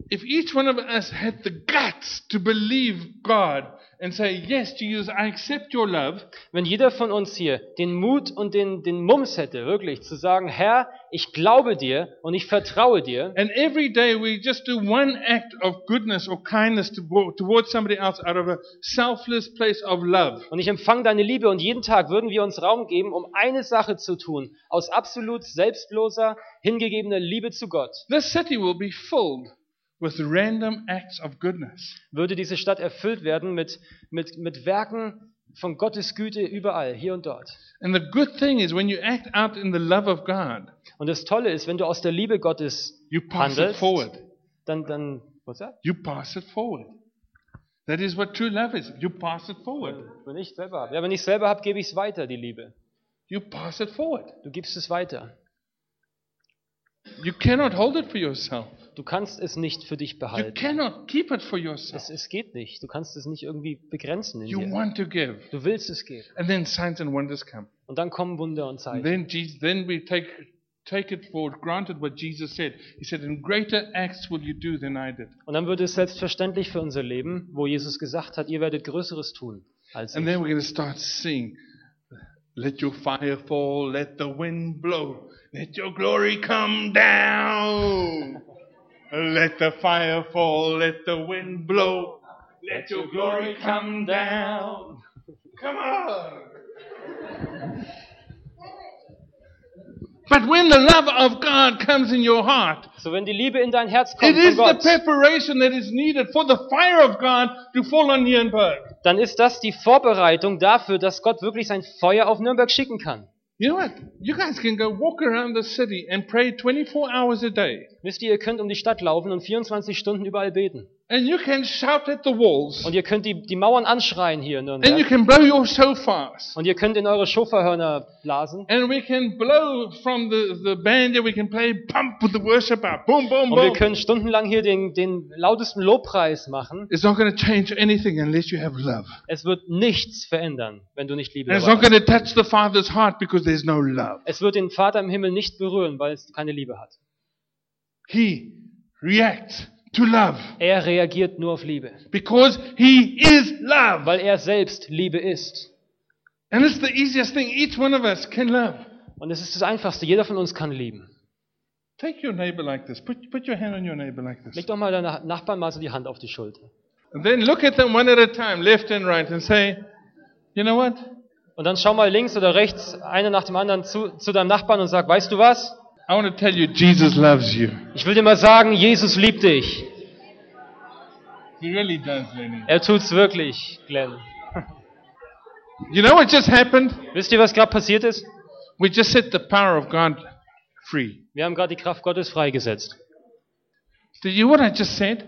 If each one of us had the guts to believe God and say, Yes, Jesus, I accept your love, Wenn jeder von uns hier den Mut und den, den Mums hätte, wirklich zu sagen, Herr, ich glaube dir und ich vertraue dir, and every day we just do one act of goodness or kindness to, towards somebody else out of a selfless place of love, und ich empfange deine Liebe und jeden Tag würden wir uns Raum geben, um eine Sache zu tun, aus absolut selbstloser, hingegebener Liebe zu Gott, this city will be filled with random acts of goodness. würde diese Stadt erfüllt werden mit, mit, mit Werken von Gottes Güte überall, hier und dort. And the good thing is when you act out in the love of God, Und das Tolle ist, wenn du aus der Liebe Gottes you pass it handelst, forward. dann, dann, what's that? You pass it forward. That is what true love is. You pass it forward. Wenn ich selber habe. Ja, wenn ich selber habe, gebe ich es weiter, die Liebe. You pass it forward. Du gibst es weiter. You cannot hold it for yourself. Du kannst es nicht für dich You behalten. cannot keep it for yourself. Es, es geht nicht. Du kannst es nicht irgendwie begrenzen in You dir. want to give. Du willst es geben. And then signs and wonders come. Und dann kommen Wunder und And Zeichen. then, Jesus, then we take, take it for granted what Jesus said. He said, In greater acts will you do than I did. Und dann wird es selbstverständlich für unser Leben, wo Jesus gesagt hat, ihr werdet Größeres tun als And ich. then we're going to start singing. Let your fire fall, let the wind blow, let your glory come down. Let the fire fall, let the wind blow, let your glory come down. Come on. But when the love of God comes in your heart, So wenn die Liebe in dein Herz it kommt is von the Gott, preparation that is needed for the fire of God to fall on Nuremberg. dann ist das die Vorbereitung dafür, dass Gott wirklich sein Feuer auf Nürnberg schicken kann. You know what? You guys can go walk around the city and pray 24 hours a day. Wisst ihr, ihr könnt um die Stadt laufen und 24 Stunden überall beten. And you can shout at the walls. Und ihr könnt die, die Mauern anschreien hier in And you Nürnberg. can blow your shofars. Und ihr könnt in eure Schofahörner blasen. And we can blow from the, the band and we can play pump with the worship out. Boom, boom, Und wir boom. können stundenlang hier den, den lautesten Lobpreis machen. It's not going to change anything unless you have love. Es wird nichts verändern, wenn du nicht Liebe And it's not going to touch the Father's heart because there's no love. Es wird den Vater im Himmel nicht berühren, weil es keine Liebe hat. He reacts to love Er reagiert nur auf Liebe, because He is love. weil er selbst Liebe ist. And it's the easiest thing. Each one of us can love. Und es ist das Einfachste. Jeder von uns kann lieben. Take your neighbor like this. Put, put your hand on your neighbor like this. Leg doch mal deinen Nachbarn mal so die Hand auf die Schulter. And then look at them one at a time, left and right, and say, you know what? Und dann schau mal links oder rechts, einer nach dem anderen zu, zu deinem Nachbarn und sag, weißt du was? I want to tell you, Jesus loves you. Ich will dir mal sagen, Jesus liebt dich. He really does, Lenny. Er tut's wirklich, Glenn. You know what just happened? Wisst ihr, was gerade passiert ist? We just set the power of God free. Wir haben gerade die Kraft Gottes freigesetzt. Did you what I just said?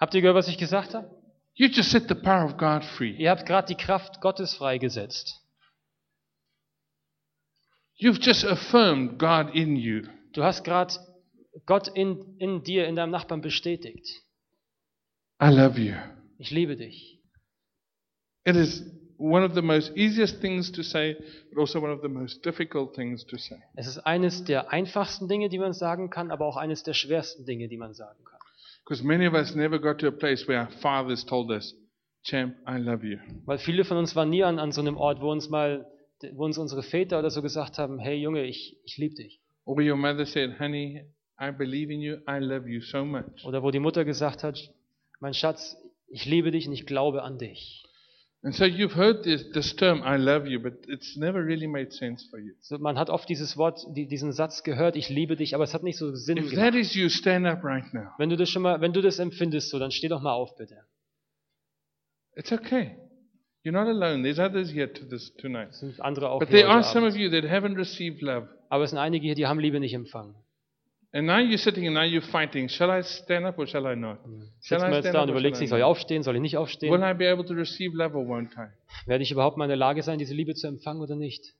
Habt ihr gehört, was ich gesagt habe? You just set the power of God free. Ihr habt gerade die Kraft Gottes freigesetzt. You've just affirmed God in you. Du hast gerade Gott in, in dir, in deinem Nachbarn bestätigt. I love you. Ich liebe dich. It is one of the most easiest things to say, but also one of the most difficult things to say. Es ist eines der einfachsten Dinge, die man sagen kann, aber auch eines der schwersten Dinge, die man sagen kann. Because many of us never got to a place where our fathers told us, Champ, I love you. Weil viele von uns waren nie an, an so einem Ort, wo uns mal, wo uns unsere Väter oder so gesagt haben, hey Junge, ich, ich liebe dich. Or where your mother said, Honey, I believe in you, I love you so much. Oder wo die Mutter gesagt hat, mein Schatz, ich liebe dich und ich glaube an dich. And so you've heard this, this term, I love you, but it's never really made sense for you. So, man hat oft dieses Wort, die, diesen Satz gehört, ich liebe dich, aber es hat nicht so Sinn If gemacht. that is you, stand up right now. Wenn du das schon mal, wenn du das empfindest, so, dann steh doch mal auf, bitte. It's okay. You're not alone. There's others here to this tonight. Es sind andere auch But hier there are heute some Abend. of you that haven't received love. Aber es sind einige hier, die haben Liebe nicht empfangen. And now you're sitting and now you're fighting. Shall I stand up or shall I not? Shall Sitzt I man jetzt stand da up und or überlegst shall I nicht, soll ich not? aufstehen, soll ich nicht Will aufstehen? I be able to receive love or won't I? Werde ich überhaupt mal in der Lage sein, diese Liebe zu empfangen oder nicht?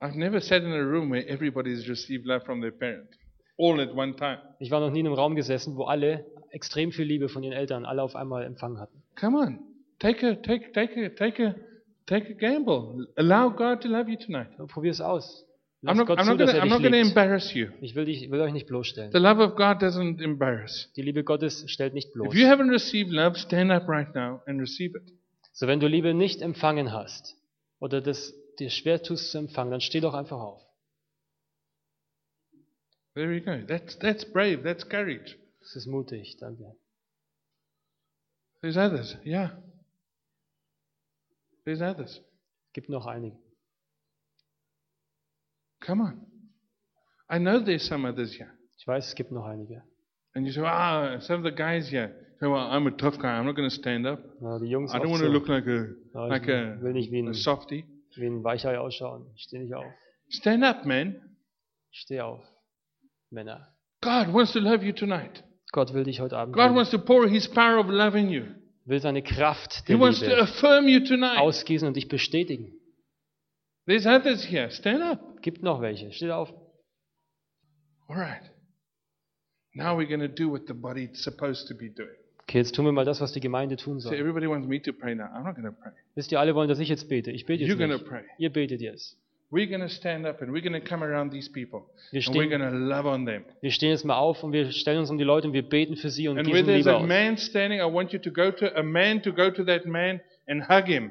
I've never sat in a room where everybody's received love from their parent. All at one time. Ich war noch nie in einem Raum gesessen, wo alle extrem viel Liebe von ihren Eltern alle auf einmal empfangen hatten. Come on. Take a take take a take a take a gamble. Allow God to love you tonight. Probier es aus. I'm not, I'm not gonna I'm not gonna embarrass you. Ich will, dich, will euch nicht bloßstellen. The love of God doesn't embarrass. Die Liebe Gottes stellt nicht bloß. If you haven't received love, stand up right now and receive it. So, wenn du Liebe nicht empfangen hast oder das dir schwer tust zu empfangen, dann steh doch einfach auf. There you go. That's that's brave. That's courage. Das ist mutig, danke. There's others. Yeah. There's others. Es gibt noch einige. Come on. I know there's some others here. Ich weiß, es gibt noch einige. And you say, ah, some of the guys here say, well, I'm a tough guy. I'm not going to stand up. Ja, die Jungs I don't want to look like a ich like a, will nicht wie a ein, softie. wie ein Weichei ausschauen. Ich stehe nicht auf. Stand up, man. Ich stehe auf. Männer. God wants to love you tonight. Gott will dich heute Abend God lieben. wants to pour His power of love in you. will seine Kraft He der wants to affirm you tonight. ausgießen und dich bestätigen. There's others here. Stand up. Gibt noch welche. Steht auf. All right. Now we're going to do what the body's supposed to be doing. Okay, jetzt tun wir mal das, was die Gemeinde tun So soll. everybody wants me to pray now. I'm not going to pray. Wisst ihr, alle wollen, dass ich jetzt bete. Ich bete You're jetzt going to pray. Ihr betet jetzt. We're going to stand up and we're going to come around these people. Wir And we're stehen, going to love on them. wir stehen jetzt mal auf und wir stellen uns um die Leute und wir beten für sie und And where gießen there's Liebe a aus. man standing, I want you to go to a man to go to that man and hug him.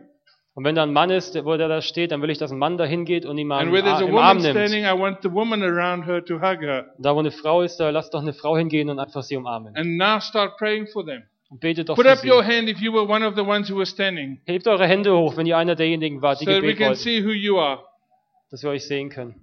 Und wenn da ein Mann ist, wo der da steht, dann will ich, dass ein Mann da hingeht und ihn mal im, Ar- im Arm nimmt. standing, I want the woman around her to hug her. Da, wo eine Frau ist, da lass doch eine Frau hingehen und einfach sie umarmen. And now start praying for them. Und betet doch Put für up your sie. hand if you were one of the ones who were standing, Hebt eure Hände hoch, wenn ihr einer derjenigen wart, die so that we Gebet can wollten, see who you are. dass wir euch sehen können.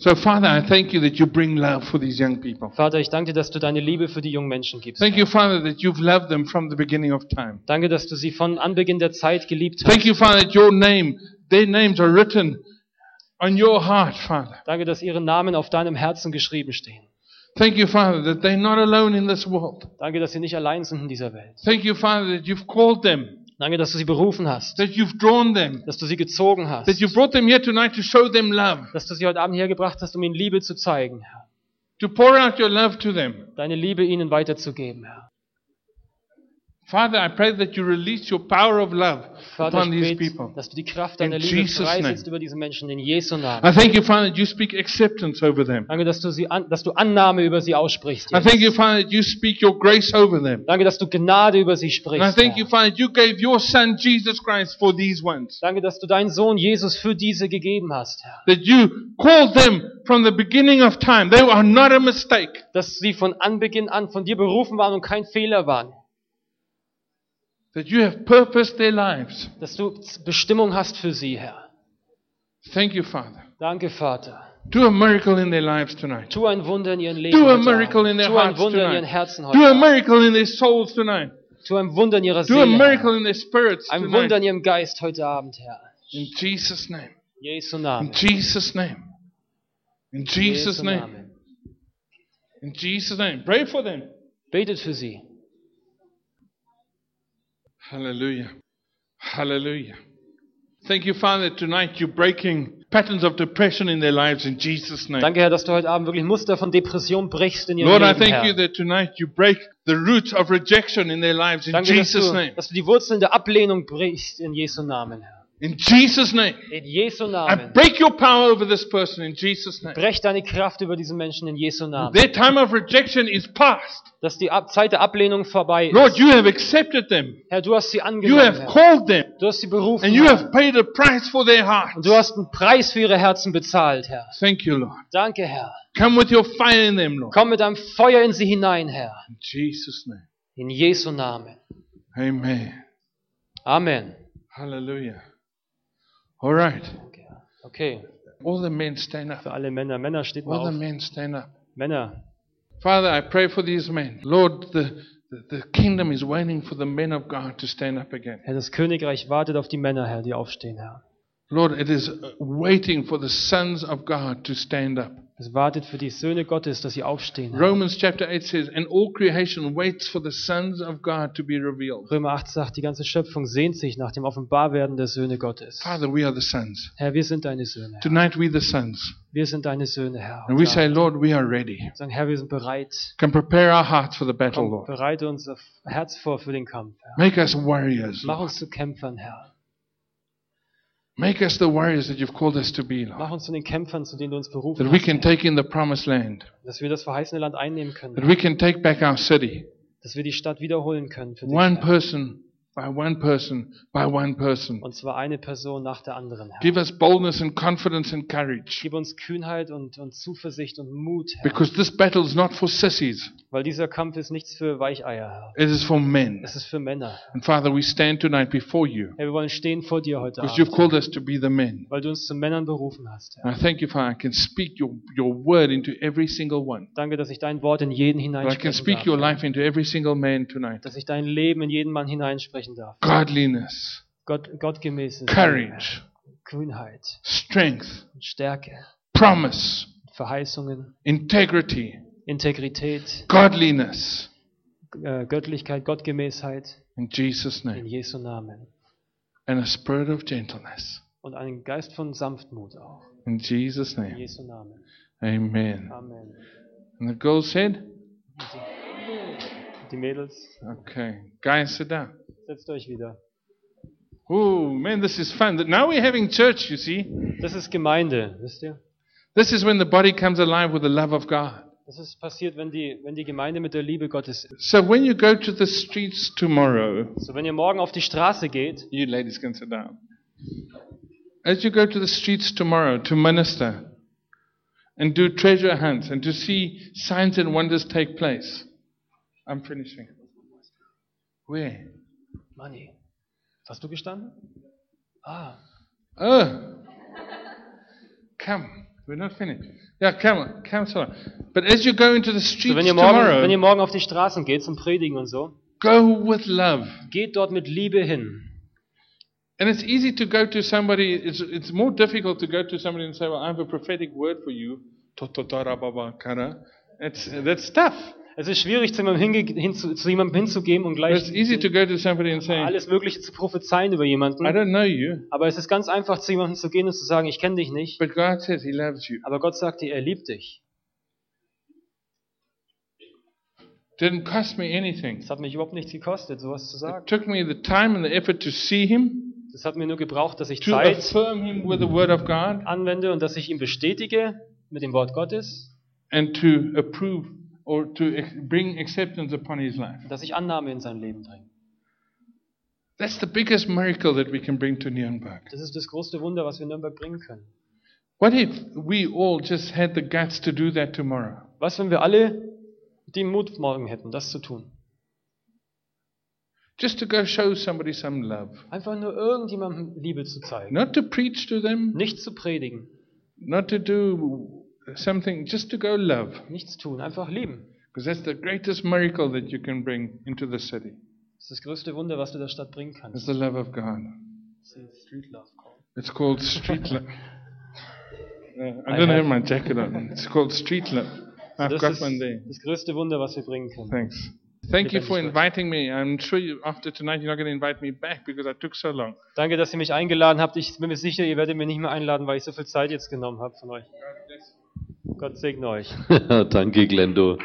So, Father, I thank you that you bring love for these young people. Vater, ich danke dir, dass du deine Liebe für die jungen Menschen gibst. Thank you, Father, that you've loved them from the beginning of time. Danke, dass du sie von Anbeginn der Zeit geliebt hast. Thank you, Father, that your name, their names are written on your heart, Father. Danke, dass ihre Namen auf deinem Herzen geschrieben stehen. Thank you, Father, that they're not alone in this world. Danke, dass sie nicht allein sind in dieser Welt. Thank you, Father, that you've called them, Danke, dass du sie berufen hast, that you've drawn them, dass du sie gezogen hast, that you brought them here tonight to show them love, dass du sie heute Abend hergebracht hast, um ihnen Liebe zu zeigen, to pour out your love to them. Deine Liebe ihnen weiterzugeben, Herr. Father, I pray that you release your power of love Vater, upon these people. dass du die Kraft deiner In Liebe Jesus' freisetzt über diese Menschen in Jesu Namen. I thank you, Father, that you speak acceptance over them. Danke, dass du, sie an, dass du Annahme über sie aussprichst. I Jetzt. thank you, Father, that you speak your grace over them. Danke, dass du Gnade über sie And I sprichst. thank you. Father, that you gave your Son, Jesus Christ, for these ones. Danke, dass du deinen Sohn Jesus für diese gegeben hast, Herr. That you called them from the beginning of time. They are not a mistake. Dass sie von Anbeginn an von dir berufen waren und kein Fehler waren. That you have purposed their lives. Dass du Bestimmung hast für sie, Herr. Thank you, Father. Danke, Vater. Do a miracle in their lives tonight. Tu ein Wunder in ihren Leben Do a miracle in their Tu ein Wunder in ihren tonight. Herzen heute Do a miracle in their souls tonight. Tu ein Wunder in ihrer Do a Seele, miracle in their spirits Ein Wunder in tonight. ihrem Geist heute Abend, Herr. In Jesus' name. Jesu In Namen. Jesus' name. In Jesus' Jesu name. In Jesus' name. Pray for them. Betet für sie. Hallelujah. Hallelujah. Thank you, Father, tonight you're breaking patterns of depression in their lives in Jesus' name. Danke, Herr, dass du heute Abend wirklich Muster von Depression brichst in ihrem Lord, I Leben, thank Herr. you that tonight you break the roots of rejection in their lives in Danke, dass Jesus' du, name. dass du die Wurzeln der Ablehnung brichst in Jesu Namen, Herr. In Jesus' name. In Jesu I Namen. break your power over this person in Jesus' name. Brech deine Kraft über diesen Menschen in Jesu Namen. Their time of rejection is past. Dass die Zeit der Ablehnung vorbei Lord, ist. you have accepted them. Herr, du hast sie You angenommen, have Herr. called them. Du hast sie berufen, And you Herr. have paid a price for their Und hearts. du hast einen Preis für ihre Herzen bezahlt, Herr. Thank you, Lord. Danke, Herr. Come with your fire in them, Lord. Komm mit deinem Feuer in sie hinein, Herr. In Jesus' name. In Jesu Namen. Amen. Amen. Hallelujah. All right. Danke, Herr. Okay, All the men stand up. für alle Männer. Männer, steht mal All the auf. men stand up. Männer, Father, I pray for these men. Lord, the, the, the kingdom is waiting for the men of God to stand up again. Herr, das Königreich wartet auf die Männer, Herr, die aufstehen, Herr. Lord, it is waiting for the sons of God to stand up. Es wartet für die Söhne Gottes, dass sie aufstehen. Romans chapter 8 says, And all creation waits for the sons of God to be revealed. Römer 8 sagt, die ganze Schöpfung sehnt sich nach dem Offenbarwerden der Söhne Gottes. Father, we are the sons. Herr, wir sind deine Söhne. Herr. Tonight we the sons. Wir sind deine Söhne, Herr. And we say, Lord, we are ready. sagen, Herr, wir sind bereit. Can prepare our hearts for the battle, Lord. bereite unser Herz vor für den Kampf, Herr. Make us warriors. Mach uns zu Kämpfern, Herr. Make us the warriors that you've called us to be, Mach Lord. uns zu den Kämpfern, zu denen du uns berufen That we can take in the promised land. dass wir das verheißene Land einnehmen können, That we can take back our city. dass wir die Stadt wiederholen können für dich, One person by one person by one person. Und zwar eine Person nach der anderen, Herr. Give us boldness and confidence and courage. Gib uns Kühnheit und, und Zuversicht und Mut, Herr. Because this battle is not for sissies, Weil dieser Kampf ist nichts für Weicheier, Herr. it is for men. Es ist für Männer. And Father, we stand tonight before you Herr, wir wollen stehen vor dir heute because you've Abend, called us to be the men. weil du uns zu Männern berufen hast, Herr. And I thank you, Father, I can speak your, your word into every single one. Danke, dass ich dein Wort in jeden That I can speak your life into every single man tonight. Dass ich dein Leben in jeden Mann hineinsprechen darf. Godliness, Gott, Gottgemäßes courage, Kühnheit strength, Stärke, promise, Verheißungen, integrity, Integrität, godliness. äh, Göttlichkeit, Gottgemäßheit In Jesus' in name. Jesu Namen. And a spirit of gentleness. Und einen Geist von Sanftmut auch. In Jesus' In name. Jesu Namen. Amen. Amen. And the girl said, Die Mädels, Okay. Guys, sit down. setzt euch wieder. Oh, man, this is fun. Now we're having church, you see. Das ist Gemeinde, wisst ihr? This is when the body comes alive with the love of God. Das ist passiert, wenn die, wenn die Gemeinde mit der Liebe Gottes. So when you go to the streets tomorrow, So, wenn ihr morgen auf die Straße geht, you ladies can sit down. As you go to the streets tomorrow to minister and do treasure hunts and to see signs and wonders take place. I'm finishing. Where? Manni, hast du gestanden? Ah, Oh. Come. We're not finished. Yeah, come on. Come, sorry. But as you go into the so, streets wenn, ihr morgen, tomorrow, wenn ihr morgen auf die Straßen geht zum Predigen und so, go with love. geht dort mit Liebe hin. And it's easy to go to somebody, it's, it's more difficult to go to somebody and say, Well, I have a prophetic word for you. Tototarababakara. It's, that's tough. Es ist schwierig, zu jemandem, hinge hin, zu, jemandem hinzugehen und gleich it's easy to go to somebody and say, alles Mögliche zu prophezeien über I jemanden. don't know you, Aber es ist ganz einfach, zu jemandem zu gehen und zu sagen, ich kenne dich nicht. but God says He loves you. Aber Gott sagt dir, er liebt dich. Didn't cost me anything. Es hat mich überhaupt nichts gekostet, sowas zu It sagen. took me the time and the effort to see Him, Es hat mir nur gebraucht, dass ich to Zeit affirm Him with the Word of God, anwende und dass ich ihn bestätige mit dem Wort Gottes, and to approve or to bring acceptance upon His life. dass ich Annahme in sein Leben bringe. That's the biggest miracle that we can bring to Nuremberg. Das ist das größte Wunder, was wir Nürnberg bringen können. What if we all just had the guts to do that tomorrow? Was, wenn wir alle den Mut morgen hätten, das zu tun? Just to go show somebody some love. Einfach nur irgendjemandem Liebe zu zeigen. Not to preach to them, Nichts zu predigen, not to do something, just to go love. nichts tun, einfach lieben. Because that's the greatest miracle that you can bring into the city. Das ist das größte Wunder, was du der Stadt bringen It's kannst. the love of God. Street Love called. It's called street love. Uh, I I don't have- my jacket on. It's called street love. I've Das got ist one there. das größte Wunder, was wir bringen können. Thanks. Thank you for inviting me. I'm sure you, after tonight you're not going to invite me back because I took so long. Danke, dass ihr mich eingeladen habt. Ich bin mir sicher, ihr werdet mich nicht mehr einladen, weil ich so viel Zeit jetzt genommen habe von euch. Gott segne euch. Danke, Glendo.